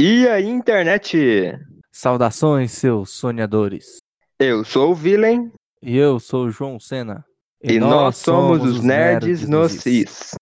E aí, internet? Saudações, seus sonhadores. Eu sou o Villain E eu sou o João Sena. e, nós somos os nerds no CIS.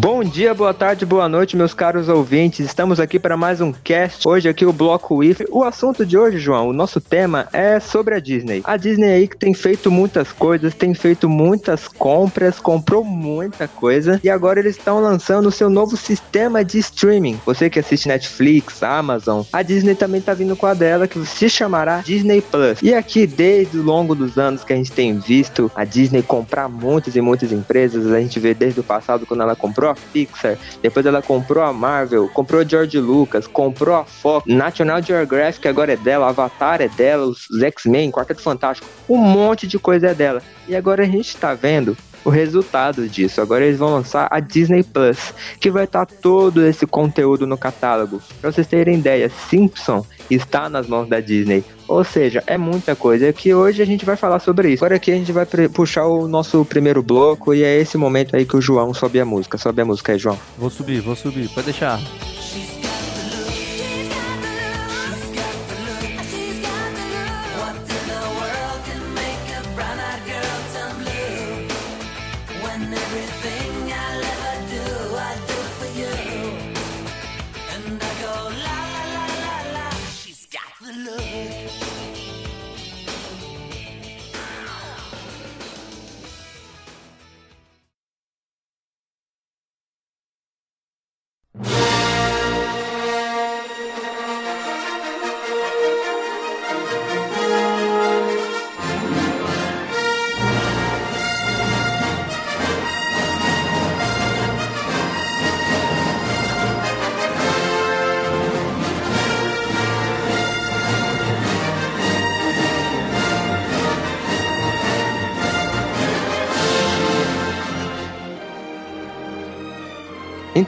Bom dia, boa tarde, boa noite, meus caros ouvintes. Estamos aqui para mais um cast. Hoje aqui o bloco IF. O assunto de hoje, João, o nosso tema é sobre a Disney. A Disney aí que tem feito muitas coisas, tem feito muitas compras, comprou muita coisa e agora eles estão lançando o seu novo sistema de streaming. Você que assiste Netflix, Amazon, a Disney também tá vindo com a dela que se chamará Disney Plus. E aqui desde o longo dos anos que a gente tem visto a Disney comprar muitas e muitas empresas, a gente vê desde o passado quando ela comprou a Pixar, depois ela comprou a Marvel, comprou George Lucas, comprou a Fox, National Geographic agora é dela, Avatar é dela, os X-Men, Quarteto Fantástico, um monte de coisa é dela. E agora a gente tá vendo o resultado disso. Agora eles vão lançar a Disney Plus, que vai estar todo esse conteúdo no catálogo. Pra vocês terem ideia, Simpson está nas mãos da Disney. Ou seja, é muita coisa que hoje a gente vai falar sobre isso. Agora aqui a gente vai puxar o nosso primeiro bloco e é esse momento aí que o João sobe a música. Sobe a música aí, João. Vou subir, vou subir, pode deixar.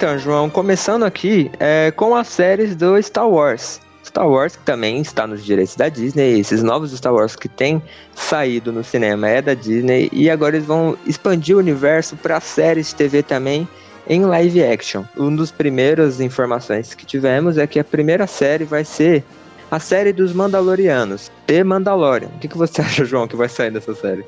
Então, João, começando aqui é, com as séries do Star Wars. Star Wars, que também está nos direitos da Disney, esses novos Star Wars que tem saído no cinema é da Disney, e agora eles vão expandir o universo para séries de TV também em live action. Uma das primeiras informações que tivemos é que a primeira série vai ser a série dos Mandalorianos, The Mandalorian. O que, que você acha, João, que vai sair dessa série?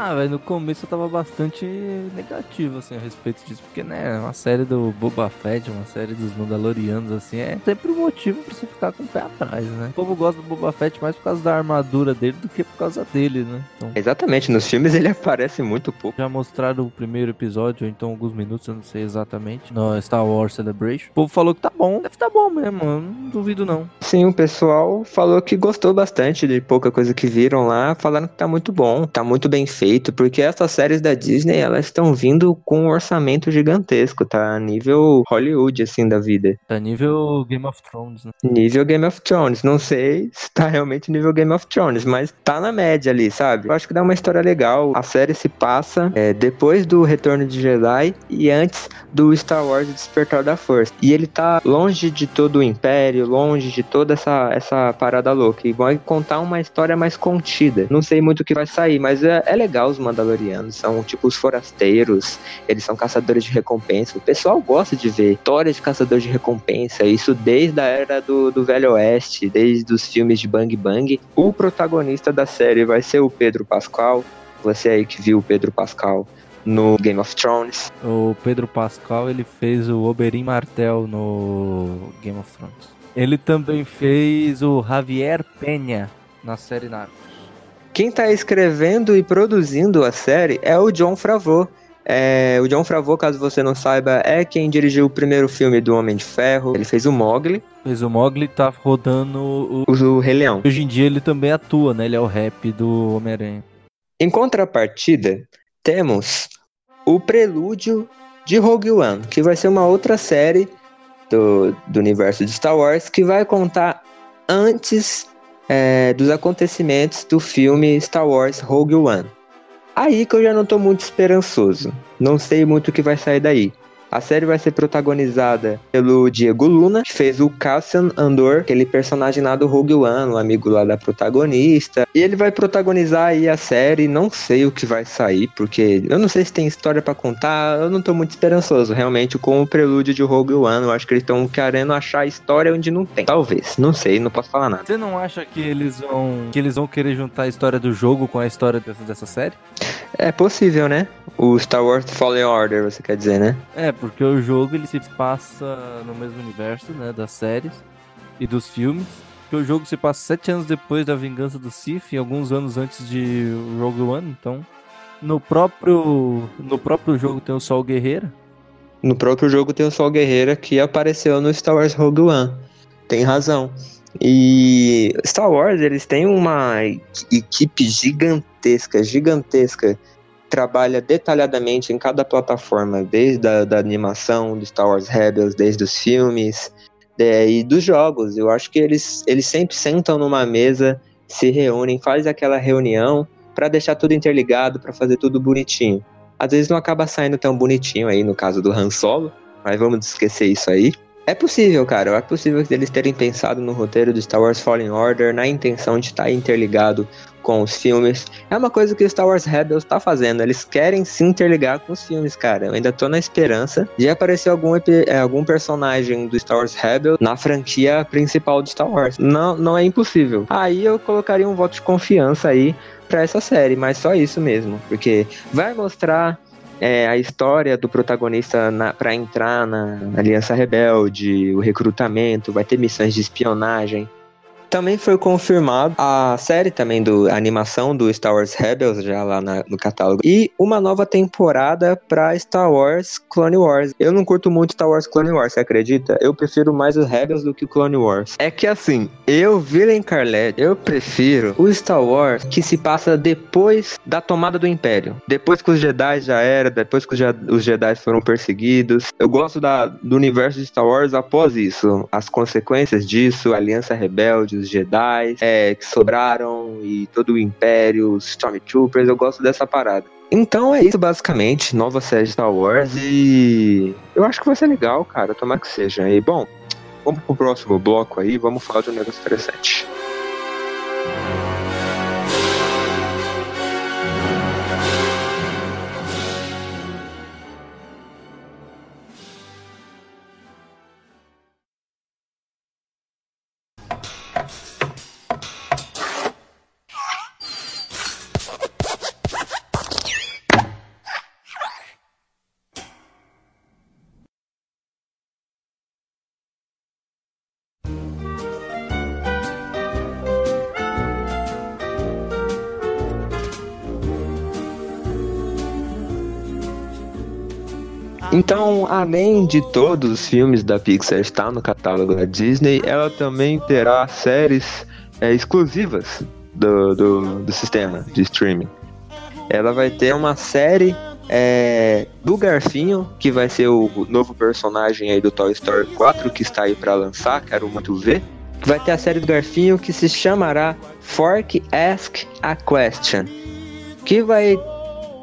Ah, velho, no começo eu tava bastante negativo, assim, a respeito disso, porque, né, uma série do Boba Fett, uma série dos Mandalorianos, assim, é sempre um motivo pra você ficar com o pé atrás, né? O povo gosta do Boba Fett mais por causa da armadura dele do que por causa dele, né? Então, Exatamente, nos filmes ele aparece muito pouco. já mostraram o primeiro episódio, ou então alguns minutos, eu não sei exatamente, no Star Wars Celebration. O povo falou que tá bom, deve tá bom mesmo, eu não duvido não. Sim, o pessoal falou que gostou bastante de pouca coisa que viram lá, falaram que tá muito bom, tá muito bem feito, porque essas séries da Disney, elas estão vindo com um orçamento gigantesco, tá? Nível Hollywood, assim, da vida. Tá nível Game of Thrones, né? Nível Game of Thrones. Não sei se tá realmente nível Game of Thrones, mas tá na média ali, sabe? Eu acho que dá uma história legal. A série se passa é, depois do Retorno de Jedi e antes do Star Wars Despertar da Força. E ele tá longe de todo o Império, longe de toda essa, essa parada louca. E vai contar uma história mais contida. Não sei muito o que vai sair, mas é, é legal os Mandalorianos. São tipo os forasteiros, eles são caçadores de recompensa. O pessoal gosta de ver histórias de caçador de recompensa. Isso desde a era do, do Velho Oeste, desde os filmes de Bang Bang. O protagonista da série vai ser o Pedro Pascal. Você aí que viu o Pedro Pascal no Game of Thrones. O Pedro Pascal, ele fez o Oberyn Martel no Game of Thrones. Ele também fez o Javier Penha na série Narcos. Quem tá escrevendo e produzindo a série é o John Favreau. É, o John Favreau, caso você não saiba, é quem dirigiu o primeiro filme do Homem de Ferro. Ele fez o Mogli, Fez o Mogli, tá rodando o... o Rei Leão. Hoje em dia ele também atua, né? Ele é o rap do Homem-Aranha. Em contrapartida, temos o prelúdio de Rogue One, que vai ser uma outra série do, do universo de Star Wars que vai contar antes é, dos acontecimentos do filme Star Wars Rogue One. Aí que eu já não tô muito esperançoso. Não sei muito o que vai sair daí. A série vai ser protagonizada pelo Diego Luna, que fez o Cassian Andor, aquele personagem lá do Rogue One, o amigo lá da protagonista. E ele vai protagonizar aí a série, não sei o que vai sair, porque eu não sei se tem história para contar, eu não tô muito esperançoso, realmente, com o prelúdio de Rogue One. Eu acho que eles estão querendo achar história onde não tem. Talvez, não sei, não posso falar nada. Você não acha que eles vão que eles vão querer juntar a história do jogo com a história dessa, dessa série? É possível, né? O Star Wars Fallen Order, você quer dizer, né? É, porque o jogo ele se passa no mesmo universo, né, das séries e dos filmes. Que o jogo se passa sete anos depois da vingança do Sith, e alguns anos antes de Rogue One, então no próprio no próprio jogo tem o Sol Guerreira. No próprio jogo tem o Sol Guerreira que apareceu no Star Wars Rogue One. Tem razão. E Star Wars, eles têm uma equipe gigantesca, gigantesca trabalha detalhadamente em cada plataforma, desde a da animação do Star Wars Rebels, desde os filmes é, e dos jogos. Eu acho que eles, eles sempre sentam numa mesa, se reúnem, fazem aquela reunião para deixar tudo interligado, para fazer tudo bonitinho. Às vezes não acaba saindo tão bonitinho aí no caso do Han Solo, mas vamos esquecer isso aí. É possível, cara. É possível eles terem pensado no roteiro do Star Wars Fallen Order na intenção de estar interligado com os filmes. É uma coisa que o Star Wars Rebels tá fazendo. Eles querem se interligar com os filmes, cara. Eu ainda tô na esperança de aparecer algum, é, algum personagem do Star Wars Rebels na franquia principal do Star Wars. Não, não é impossível. Aí eu colocaria um voto de confiança aí para essa série, mas só isso mesmo, porque vai mostrar é, a história do protagonista para entrar na Aliança Rebelde, o recrutamento, vai ter missões de espionagem. Também foi confirmado a série também do a animação do Star Wars Rebels já lá na, no catálogo e uma nova temporada para Star Wars Clone Wars. Eu não curto muito Star Wars Clone Wars, você acredita? Eu prefiro mais os Rebels do que o Clone Wars. É que assim, eu Villain Carlet, eu prefiro o Star Wars que se passa depois da tomada do Império, depois que os Jedi já era, depois que os Jedi foram perseguidos. Eu gosto da, do universo de Star Wars após isso, as consequências disso, Aliança Rebelde os Jedi é, que sobraram e todo o Império, os Stormtroopers, eu gosto dessa parada. Então é isso basicamente, nova série de Star Wars e eu acho que vai ser legal, cara, tomar que seja. E bom, vamos pro próximo bloco aí, vamos falar de um negócio interessante. Então, além de todos os filmes da Pixar estar no catálogo da Disney, ela também terá séries é, exclusivas do, do, do, sistema de streaming. Ela vai ter uma série é, do Garfinho, que vai ser o novo personagem aí do Toy Story 4, que está aí para lançar, quero muito ver. Vai ter a série do Garfinho que se chamará Fork Ask a Question, que vai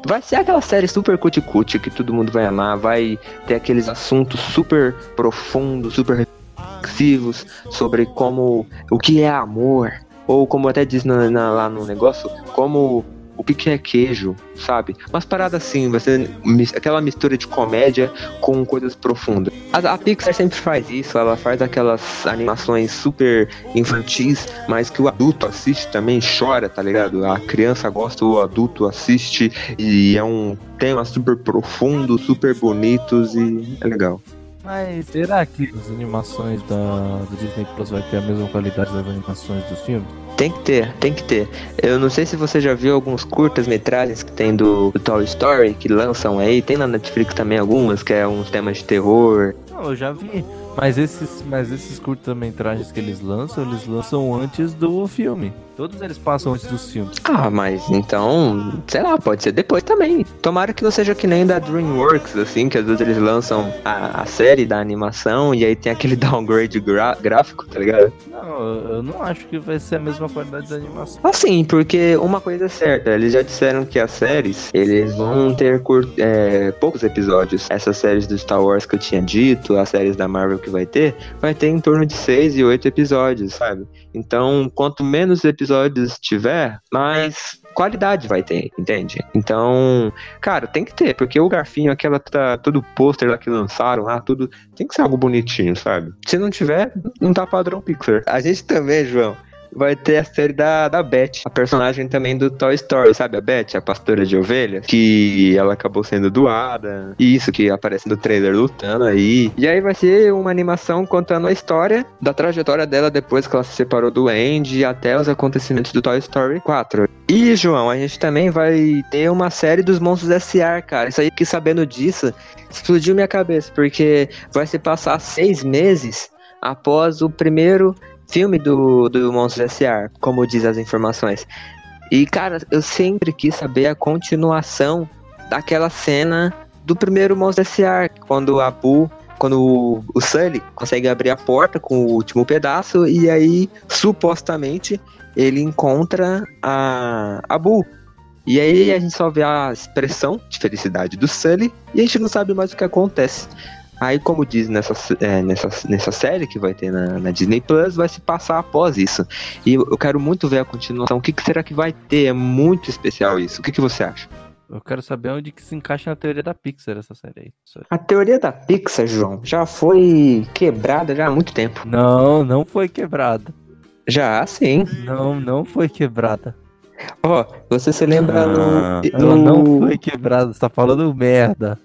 Vai ser aquela série super cuticute que todo mundo vai amar, vai ter aqueles assuntos super profundos, super reflexivos sobre como o que é amor, ou como até diz na, na, lá no negócio, como o que é queijo, sabe? Umas paradas assim, vai ser aquela mistura de comédia com coisas profundas. A, a, Pixar sempre faz isso, ela faz aquelas animações super infantis, mas que o adulto assiste também chora, tá ligado? A criança gosta, o adulto assiste e é um tema super profundo, super bonitos e é legal. Mas será que as animações da, do Disney Plus vai ter a mesma qualidade das animações dos filmes? Tem que ter, tem que ter. Eu não sei se você já viu alguns curtas-metragens que tem do, do, Toy Story, que lançam aí. Tem na Netflix também algumas, que é uns temas de terror. Não, eu já vi. Mas esses, mas esses curtas-metragens que eles lançam, eles lançam antes do filme. Todos eles passam antes dos filmes. Ah, mas então, sei lá, pode ser depois também. Tomara que não seja que nem da DreamWorks, assim, que às vezes eles lançam a, a série da animação e aí tem aquele downgrade gráfico, tá ligado? Não, eu não acho que vai ser a mesma qualidade da animação. Assim, porque uma coisa é certa, eles já disseram que as séries, eles vão ter é, poucos episódios. Essas séries do Star Wars que eu tinha dito, as séries da Marvel que vai ter, vai ter em torno de seis e oito episódios, sabe? Então, quanto menos episódios tiver, mais qualidade vai ter, entende? Então, cara, tem que ter, porque o garfinho, aquela tá, todo pôster lá que lançaram lá, tudo, tem que ser algo bonitinho, sabe? Se não tiver, não tá padrão Pixar. A gente também, João, vai ter a série da, da Beth, a personagem também do Toy Story, sabe? A Beth, a pastora de ovelhas, que ela acabou sendo doada. Isso que aparece no trailer lutando aí. E aí vai ser uma animação contando a história da trajetória dela depois que ela se separou do Andy até os acontecimentos do Toy Story 4. E, João, a gente também vai ter uma série dos Monstros S.A., cara. Isso aí, que sabendo disso, explodiu minha cabeça, porque vai se passar seis meses após o primeiro filme do, do Monstros S.A., como diz as informações. E, cara, eu sempre quis saber a continuação daquela cena do primeiro Monstros S.A., quando a quando o, o Sully consegue abrir a porta com o último pedaço e aí, supostamente, ele encontra a, a Boo. E aí a gente só vê a expressão de felicidade do Sully e a gente não sabe mais o que acontece. Aí, como diz nessa, é, nessa, nessa série que vai ter na, na, Disney Plus, vai se passar após isso. E eu quero muito ver a continuação. O que, que será que vai ter? É muito especial isso. O que, que você acha? Eu quero saber onde que se encaixa na teoria da Pixar essa série aí. A teoria da Pixar, João, já foi quebrada já há muito tempo. Não, não foi quebrada. Já, sim. Não, não foi quebrada. Ó, oh, você se lembra ah, no... Ela não foi quebrada, você tá falando merda.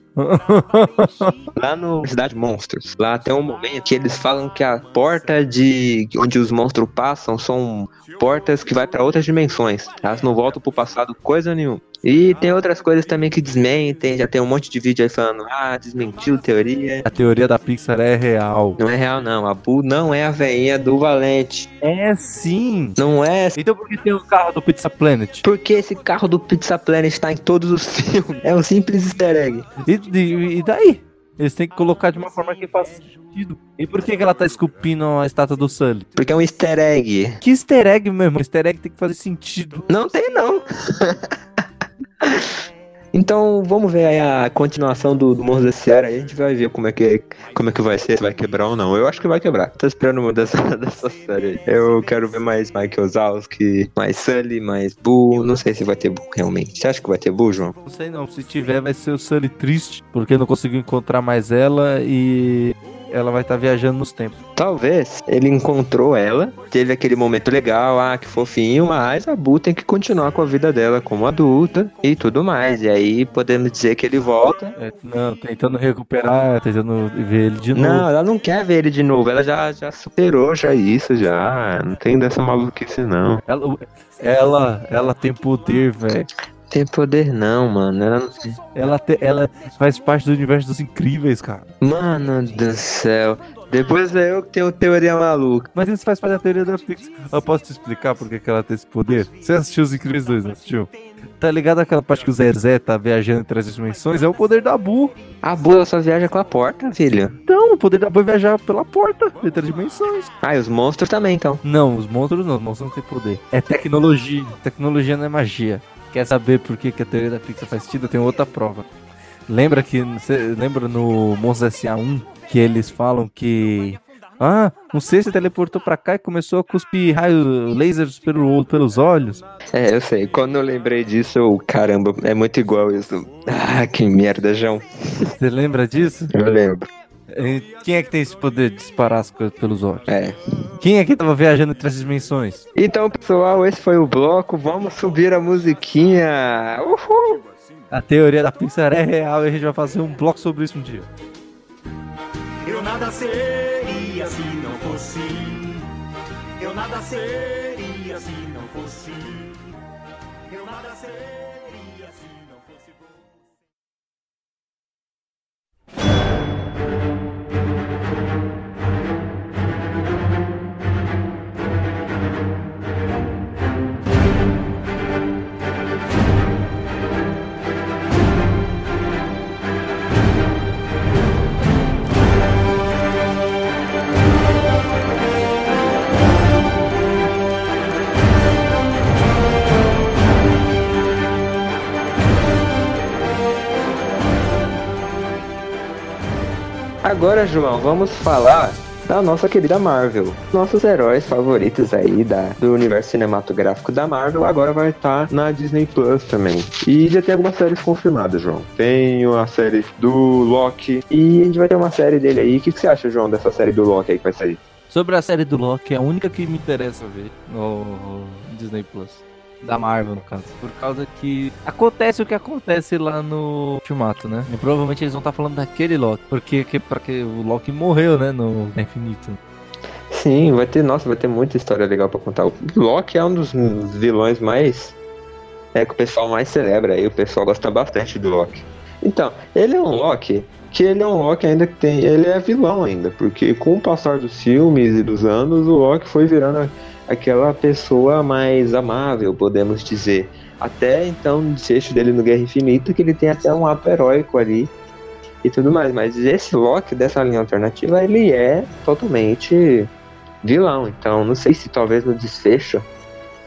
Lá no Cidade Monstros, lá tem um momento que eles falam que a porta de onde os monstros passam são portas que vai para outras dimensões. Elas não voltam pro passado coisa nenhuma. E tem outras coisas também que desmentem, já tem um monte de vídeo aí falando, ah, desmentiu teoria. A teoria da Pixar é real. Não é real, não. A Boo não é a veinha do Valente. É sim. Não é. Então por que tem o carro do Pizza Planet? Porque esse carro do Pizza Planet tá em todos os filmes. É um simples easter egg. E, e, e daí? Eles têm que colocar de uma forma que faça sentido. E por que, que ela tá esculpindo a estátua do Sully? Porque é um easter egg. Que easter egg, meu irmão? Easter egg tem que fazer sentido. Não tem, não. Então vamos ver aí a continuação do, do Monstros S.A. Aí a gente vai ver como é, que, como é que vai ser, se vai quebrar ou não. Eu acho que vai quebrar. Tô esperando muito dessa, dessa série. Eu quero ver mais Michael Zalski, mais Sully, mais Boo. Não sei se vai ter Boo realmente. Você acha que vai ter Boo, João? Não sei não. Se tiver, vai ser o Sully triste, porque não conseguiu encontrar mais ela e ela vai estar tá viajando nos tempos. Talvez ele encontrou ela, teve aquele momento legal, ah, que fofinho, mas a Bu tem que continuar com a vida dela como adulta e tudo mais. E aí podemos dizer que ele volta. É, não, tentando recuperar, tentando ver ele de novo. Não, ela não quer ver ele de novo, ela já, já superou já isso, já. Não tem dessa maluquice, não. Ela, ela, ela tem poder, velho tem poder não, mano. Ela, ela, te, ela faz parte do universo dos incríveis, cara. Mano do céu. Depois é eu que tenho teoria maluca. Mas isso faz parte da teoria da Pixar. Eu posso te explicar por que ela tem esse poder? Você assistiu os Incríveis 2, não assistiu? Tá ligado aquela parte que o Zezé tá viajando entre as dimensões? É o poder da Bu. A Bu ela só viaja com a porta, filho. Então, o poder da Bu é viajar pela porta, entre as dimensões. Ah, e os monstros também, então. Não, os monstros não, os monstros não têm poder. É tecnologia. Tecnologia não é magia. Quer saber por que, que a teoria da Pixar faz sentido? Tem outra prova. Lembra que. Lembra no Monstros SA1 que eles falam que. Ah, um ser se teleportou pra cá e começou a cuspir raios lasers pelo, pelos olhos. É, eu sei. Quando eu lembrei disso, eu, caramba, é muito igual isso. Ah, que merda, João. Você lembra disso? Eu lembro. Quem é que tem esse poder de disparar as coisas pelos olhos? É. Quem é que tava viajando entre as dimensões? Então, pessoal, esse foi o bloco. Vamos subir a musiquinha. Uhul! A teoria da Pixar é real e a gente vai fazer um bloco sobre isso um dia. Eu nada seria se não fosse. Eu nada seria se não fosse. Eu nada seria. Agora, João, vamos falar da nossa querida Marvel. Nossos heróis favoritos aí da, do universo cinematográfico da Marvel agora vai estar na Disney Plus também. E já tem algumas séries confirmadas, João. Tem a série do Loki e a gente vai ter uma série dele aí. O que, que você acha, João, dessa série do Loki aí que vai sair? Sobre a série do Loki, é a única que me interessa ver no Disney Plus. Da Marvel, no caso. Por causa que acontece o que acontece lá no Ultimato, né? E provavelmente eles vão estar falando daquele Loki. Porque que, o Loki morreu, né? No Infinito. Sim, vai ter, nossa, vai ter muita história legal pra contar. O Loki é um dos vilões mais. É que o pessoal mais celebra aí, o pessoal gosta bastante do Loki. Então, ele é um Loki que ele é um Loki ainda que tem. Ele é vilão ainda, porque com o passar dos filmes e dos anos, o Loki foi virando aquela pessoa mais amável, podemos dizer. Até então, no desfecho dele no Guerra Infinita, que ele tem até um ato heróico ali e tudo mais. Mas esse Loki dessa linha alternativa, ele é totalmente vilão. Então, não sei se talvez no desfecho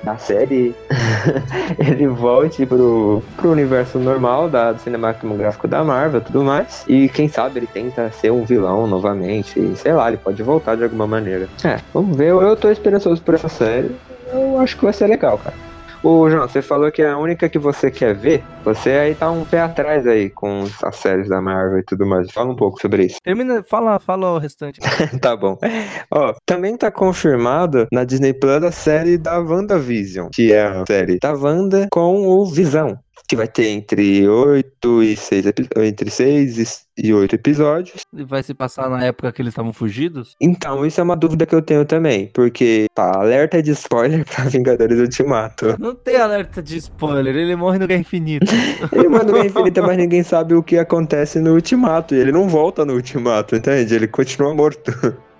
da série ele volte pro, pro universo normal da, do cinematográfico da Marvel tudo mais. E quem sabe ele tenta ser um vilão novamente. E, sei lá, ele pode voltar de alguma maneira. É, vamos ver. Eu, eu tô esperançoso por essa série. Eu acho que vai ser legal, cara. Ô, João, você falou que é a única que você quer ver. Você aí tá um pé atrás aí com as séries da Marvel e tudo mais. Fala um pouco sobre isso. Termina, fala, fala o restante. tá bom. Ó, também tá confirmado na Disney Plus a série da WandaVision, que é a série da Wanda com o Visão que vai ter entre 8 e 6 entre 6 e 8 episódios. E vai se passar na época que eles estavam fugidos? Então, isso é uma dúvida que eu tenho também, porque tá, alerta de spoiler pra Vingadores Ultimato. Não tem alerta de spoiler, ele morre no Guerra Infinita. ele morre no Guerra Infinita, mas ninguém sabe o que acontece no Ultimato, e ele não volta no Ultimato, entende? Ele continua morto.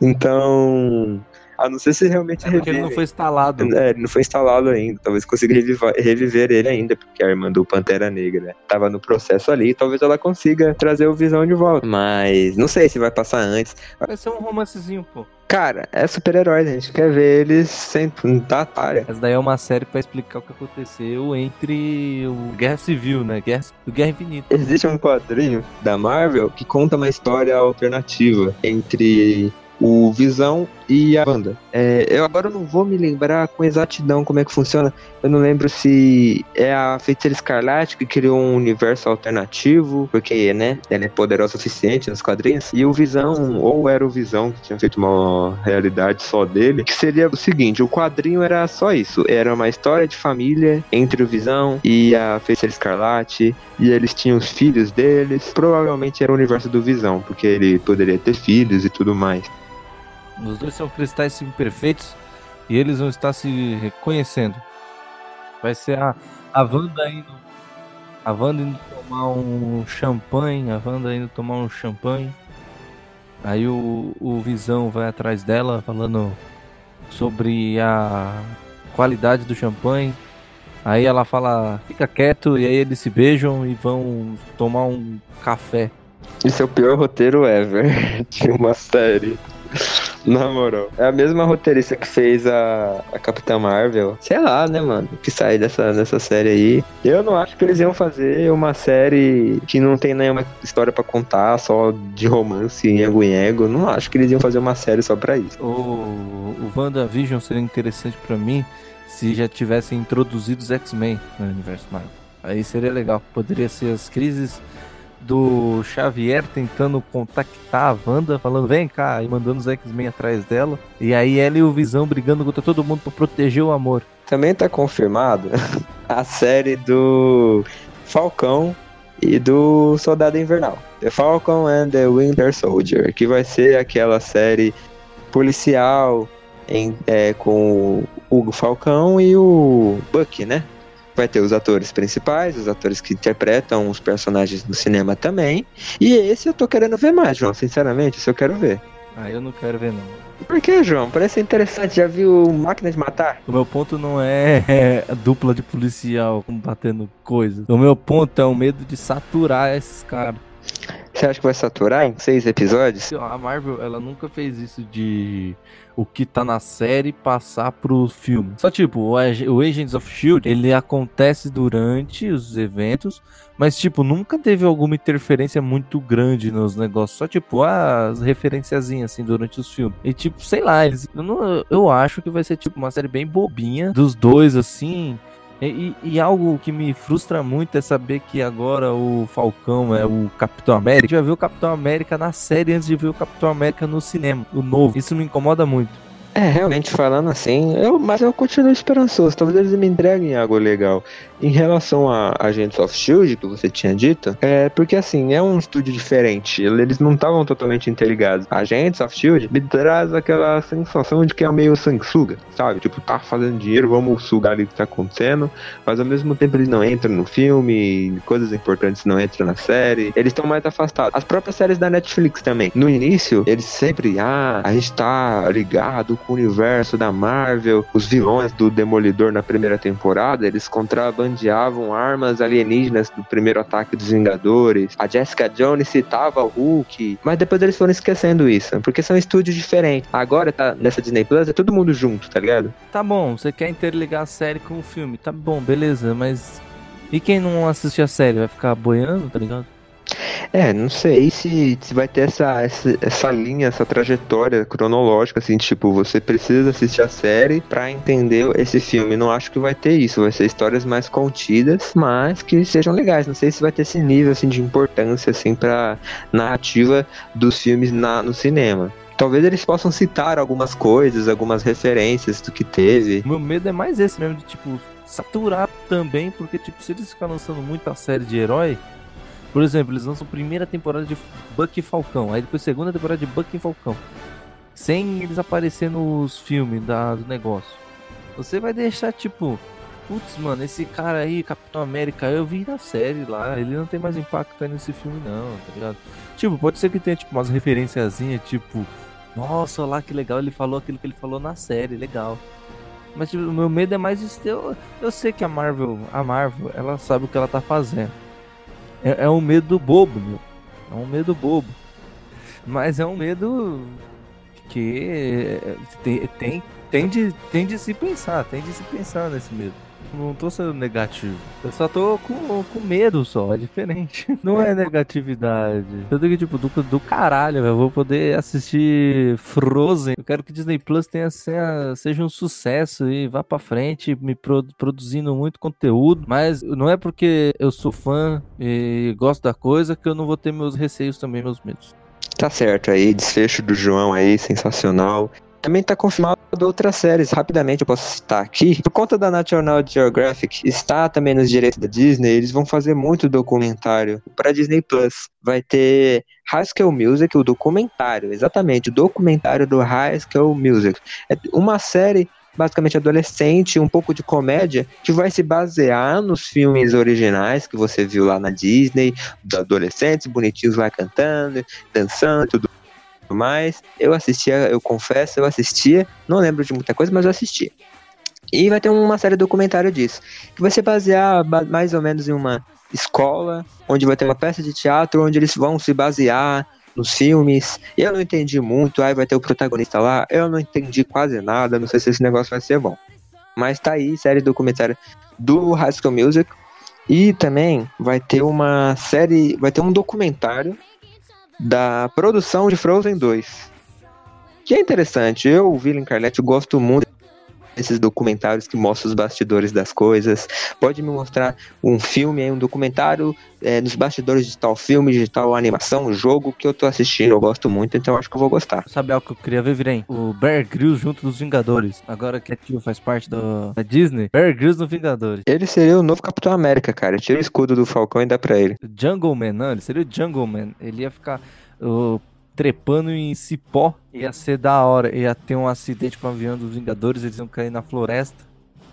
Então, a não ser se realmente é porque ele não foi instalado. É, ele não foi instalado ainda. Talvez consiga revivar, reviver ele ainda, porque a irmã do Pantera Negra tava no processo ali. Talvez ela consiga trazer o Visão de volta. Mas não sei se vai passar antes. Vai ser um romancezinho, pô. Cara, é super-herói, a gente quer ver eles sempre tá atalha. Essa daí é uma série para explicar o que aconteceu entre o Guerra Civil, né? Guerra, o Guerra Infinita. Existe um quadrinho da Marvel que conta uma história alternativa entre o Visão e a Wanda. É, eu agora não vou me lembrar com exatidão como é que funciona. Eu não lembro se é a Feiticeira Escarlate que criou um universo alternativo, porque, né, ela é poderosa o suficiente nos quadrinhos. E o Visão, ou era o Visão que tinha feito uma realidade só dele, que seria o seguinte: o quadrinho era só isso. Era uma história de família entre o Visão e a Feiticeira Escarlate. E eles tinham os filhos deles. Provavelmente era o universo do Visão, porque ele poderia ter filhos e tudo mais. Os dois são cristais imperfeitos e eles vão estar se reconhecendo. Vai ser a, a Wanda indo. A Wanda indo tomar um champanhe. A Wanda indo tomar um champanhe. Aí o, o Visão vai atrás dela falando sobre a qualidade do champanhe. Aí ela fala, fica quieto, e aí eles se beijam e vão tomar um café. Esse é o pior roteiro ever de uma série. Na moral. É a mesma roteirista que fez a, a Capitã Marvel. Sei lá, né, mano? Que sai dessa, dessa série aí. Eu não acho que eles iam fazer uma série que não tem nenhuma história para contar, só de romance em ego em ego. Não acho que eles iam fazer uma série só pra isso. O, o WandaVision seria interessante para mim se já tivessem introduzido os X-Men no universo Marvel. Aí seria legal. Poderia ser as crises do Xavier tentando contactar a Wanda, falando vem cá, e mandando os X-Men atrás dela. E aí ela e o Visão brigando contra todo mundo para proteger o amor. Também tá confirmado a série do Falcão e do Soldado Invernal. The Falcon and the Winter Soldier, que vai ser aquela série policial em, é, com o Falcão e o Bucky, né? Vai ter os atores principais, os atores que interpretam os personagens no cinema também. E esse eu tô querendo ver mais, João. Sinceramente, esse eu quero ver. Ah, eu não quero ver não. Por que, João? Parece interessante. Já viu Máquina de Matar? O meu ponto não é dupla de policial combatendo coisas. O meu ponto é o medo de saturar esses caras. Você acha que vai saturar em seis episódios? A Marvel, ela nunca fez isso de o que tá na série passar pro filme. Só tipo, o Agents of Shield, ele acontece durante os eventos, mas tipo, nunca teve alguma interferência muito grande nos negócios. Só tipo, as referenciazinhas assim durante os filmes. E tipo, sei lá, eles, eu, não, eu acho que vai ser tipo uma série bem bobinha dos dois assim. E, e, algo que me frustra muito é saber que agora o Falcão é o Capitão América. A gente o Capitão América na série antes de ver o Capitão América no cinema, o novo. Isso me incomoda muito. É, realmente falando assim, eu, mas eu continuo esperançoso. Talvez eles me entreguem algo legal. Em relação a Agents of Shield, que você tinha dito, é porque assim, é um estúdio diferente. Eles não estavam totalmente interligados. Agents of Shield me traz aquela sensação de que é meio sanguessuga, sabe? Tipo, tá fazendo dinheiro, vamos sugar ali o que tá acontecendo, mas ao mesmo tempo eles não entram no filme, coisas importantes não entram na série. Eles estão mais afastados. As próprias séries da Netflix também. No início, eles sempre, ah, a gente tá ligado o universo da Marvel, os vilões do Demolidor na primeira temporada, eles contrabandeavam armas alienígenas do primeiro ataque dos Vingadores. A Jessica Jones citava o Hulk, mas depois eles foram esquecendo isso, porque são estúdios diferentes. Agora tá nessa Disney Plus, é todo mundo junto, tá ligado? Tá bom, você quer interligar a série com o filme, tá bom, beleza, mas e quem não assiste a série vai ficar boiando, tá ligado? É, não sei se, se vai ter essa, essa, essa linha, essa trajetória cronológica, assim, tipo, você precisa assistir a série para entender esse filme. Não acho que vai ter isso, vai ser histórias mais contidas, mas que sejam legais. Não sei se vai ter esse nível, assim, de importância, assim, pra narrativa dos filmes na, no cinema talvez eles possam citar algumas coisas, algumas referências do que teve. Meu medo é mais esse mesmo, de tipo, saturar também, porque tipo, se eles ficarem lançando muita série de herói, por exemplo, eles lançam primeira temporada de Bucky Falcão, aí depois segunda temporada de Bucky Falcão. Sem eles aparecer nos filmes da, do negócio. Você vai deixar, tipo, putz, mano, esse cara aí, Capitão América, eu vi na série lá, ele não tem mais impacto aí nesse filme, não, tá ligado? Tipo, pode ser que tenha, tipo, umas referenciazinhas, tipo, nossa, lá que legal, ele falou aquilo que ele falou na série, legal. Mas, tipo, o meu medo é mais isso. Eu, eu sei que a Marvel, a Marvel, ela sabe o que ela tá fazendo. É, é um medo bobo, meu. É um medo bobo. Mas é um medo que tem, tem, tem, de, tem de se pensar, tem de se pensar nesse medo. Não tô sendo negativo. Eu só tô com, com medo só, é diferente. Não é negatividade. Eu digo, tipo, do, do caralho, Eu vou poder assistir Frozen. Eu quero que Disney Plus tenha, seja um sucesso e vá pra frente, me produzindo muito conteúdo. Mas não é porque eu sou fã e gosto da coisa que eu não vou ter meus receios também, meus medos. Tá certo aí, desfecho do João aí, sensacional. Também está confirmado outras séries, rapidamente eu posso citar aqui. Por conta da National Geographic, está também nos direitos da Disney, eles vão fazer muito documentário para Disney Plus. Vai ter High School Music, o documentário, exatamente, o documentário do High School Music. É uma série basicamente adolescente, um pouco de comédia, que vai se basear nos filmes originais que você viu lá na Disney, dos adolescentes bonitinhos lá cantando, dançando, tudo mais. Eu assistia, eu confesso, eu assistia, não lembro de muita coisa, mas eu assistia. E vai ter uma série documentário disso, que vai se basear mais ou menos em uma escola, onde vai ter uma peça de teatro, onde eles vão se basear nos filmes. Eu não entendi muito, aí vai ter o protagonista lá, eu não entendi quase nada, não sei se esse negócio vai ser bom. Mas tá aí, série documentário do High School Music. E também vai ter uma série, vai ter um documentário da produção de Frozen 2. Que é interessante, eu, William Carletti, gosto muito desses documentários que mostram os bastidores das coisas. Pode me mostrar um filme, um documentário é, nos bastidores de tal filme, de tal animação, jogo que eu tô assistindo, eu gosto muito, então acho que eu vou gostar. Sabe algo que eu queria ver, Virem? O Bear Grylls junto dos Vingadores. Agora que a tio faz parte do, da Disney, Bear Grylls no Vingadores. Ele seria o novo Capitão América, cara. Tira o escudo do Falcão e dá pra ele. Jungle Man, não, ele seria o Jungle Man. Ele ia ficar uh, trepando em cipó. Ia ser da hora. Ia ter um acidente com o avião dos Vingadores, eles iam cair na floresta.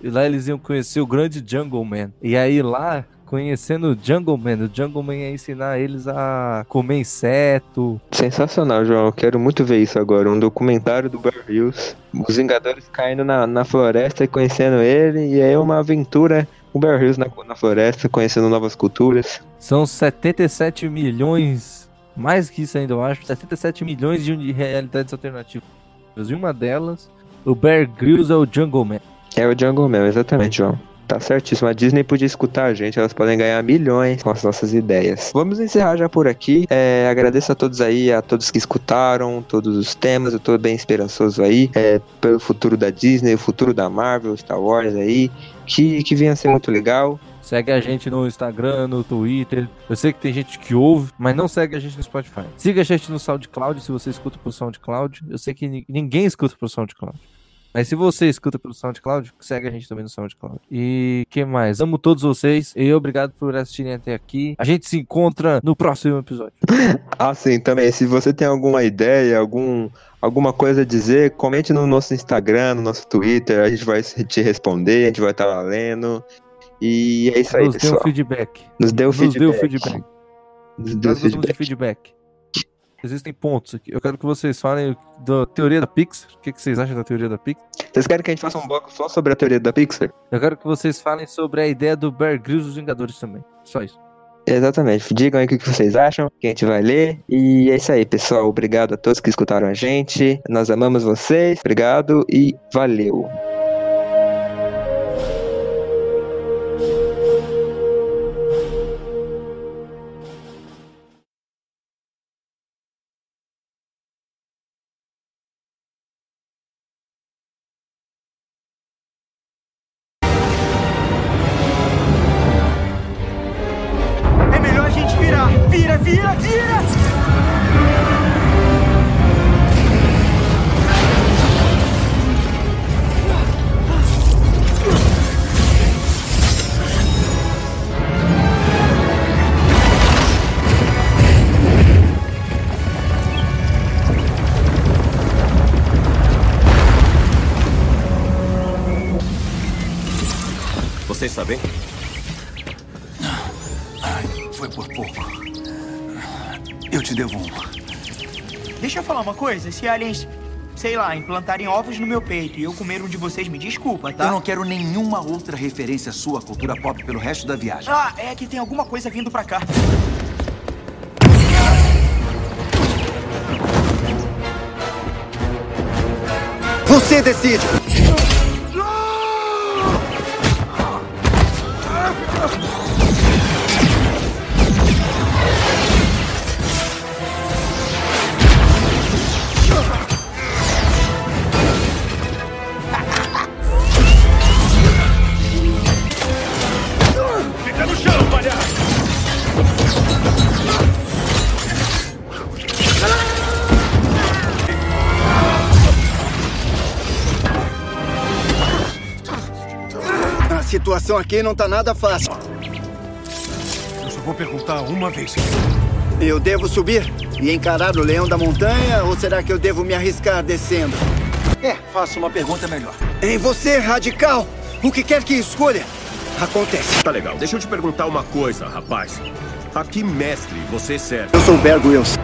E lá eles iam conhecer o grande Jungle Man. E aí lá, conhecendo o Jungle Man, o Jungle Man ia ensinar eles a comer inseto. Sensacional, João. Eu quero muito ver isso agora. Um documentário do Bear Hills. Os Vingadores caindo na, na floresta e conhecendo ele. E aí uma aventura o Bear Hills na, na floresta, conhecendo novas culturas. São 77 milhões mais que isso ainda, eu acho, 77 milhões de realidades alternativas. E uma delas, o Bear Grylls é o Jungle Man. É o Jungle Man, exatamente, João. Tá certíssimo. A Disney podia escutar a gente, elas podem ganhar milhões com as nossas ideias. Vamos encerrar já por aqui. É, agradeço a todos aí, a todos que escutaram todos os temas. Eu tô bem esperançoso aí é, pelo futuro da Disney, o futuro da Marvel, Star Wars aí, que, que venha a ser muito legal. Segue a gente no Instagram, no Twitter. Eu sei que tem gente que ouve, mas não segue a gente no Spotify. Siga a gente no SoundCloud se você escuta pro SoundCloud. Eu sei que ninguém escuta pro SoundCloud. Mas se você escuta pelo SoundCloud, segue a gente também no SoundCloud. E que mais? Amo todos vocês e obrigado por assistirem até aqui. A gente se encontra no próximo episódio. ah, sim, também. Se você tem alguma ideia, algum, alguma coisa a dizer, comente no nosso Instagram, no nosso Twitter. A gente vai te responder, a gente vai estar lá lendo. E é isso aí, Nos pessoal. Nos dê um feedback. Nos feedback. Nos dê um feedback. Nos dê um feedback. feedback. Existem pontos aqui. Eu quero que vocês falem da teoria da Pixar. O que, vocês acham da teoria da Pixar? Vocês querem que a gente faça um bloco só sobre a teoria da Pixar? Eu quero que vocês falem sobre a ideia do Bear Grylls dos Vingadores também. Só isso. Exatamente. Digam aí o que vocês acham, que a gente vai ler. E é isso aí, pessoal. Obrigado a todos que escutaram a gente. Nós amamos vocês. Obrigado e valeu. Coisa, se aliens, sei lá, implantarem ovos no meu peito e eu comer um de vocês, me desculpa, tá? Eu não quero nenhuma outra referência sua à cultura pop pelo resto da viagem. Ah, é que tem alguma coisa vindo pra cá. Você decide! Situação aqui não tá nada fácil. Eu só vou perguntar uma vez. Eu devo subir e encarar o leão da montanha ou será que eu devo me arriscar descendo? É, faça uma pergunta melhor. Em você, radical, o que quer que escolha, acontece. Tá legal. Deixa eu te perguntar uma coisa, rapaz. A que mestre você serve? Eu sou o Bear Grylls.